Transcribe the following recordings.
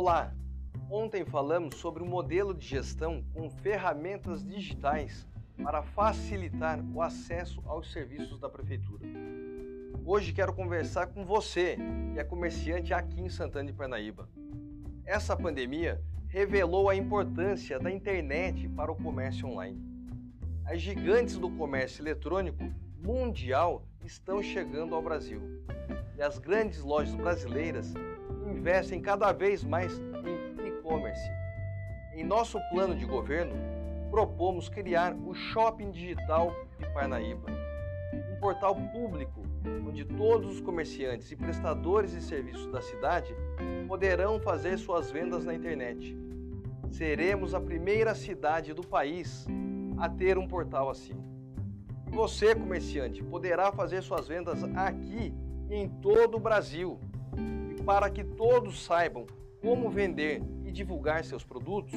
Olá! Ontem falamos sobre o modelo de gestão com ferramentas digitais para facilitar o acesso aos serviços da Prefeitura. Hoje quero conversar com você, que é comerciante aqui em Santana de Parnaíba. Essa pandemia revelou a importância da internet para o comércio online. As gigantes do comércio eletrônico mundial estão chegando ao Brasil e as grandes lojas brasileiras investem cada vez mais em e-commerce. Em nosso plano de governo, propomos criar o Shopping Digital de Parnaíba, um portal público onde todos os comerciantes e prestadores de serviços da cidade poderão fazer suas vendas na internet. Seremos a primeira cidade do país a ter um portal assim. Você, comerciante, poderá fazer suas vendas aqui e em todo o Brasil para que todos saibam como vender e divulgar seus produtos,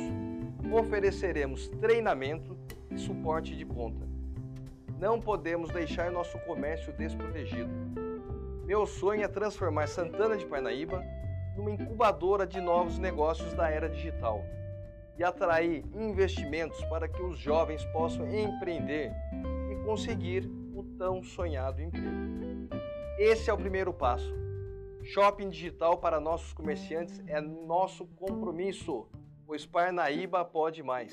ofereceremos treinamento e suporte de ponta. Não podemos deixar nosso comércio desprotegido. Meu sonho é transformar Santana de Parnaíba numa incubadora de novos negócios da era digital e atrair investimentos para que os jovens possam empreender e conseguir o tão sonhado emprego. Esse é o primeiro passo Shopping digital para nossos comerciantes é nosso compromisso, pois Parnaíba pode mais.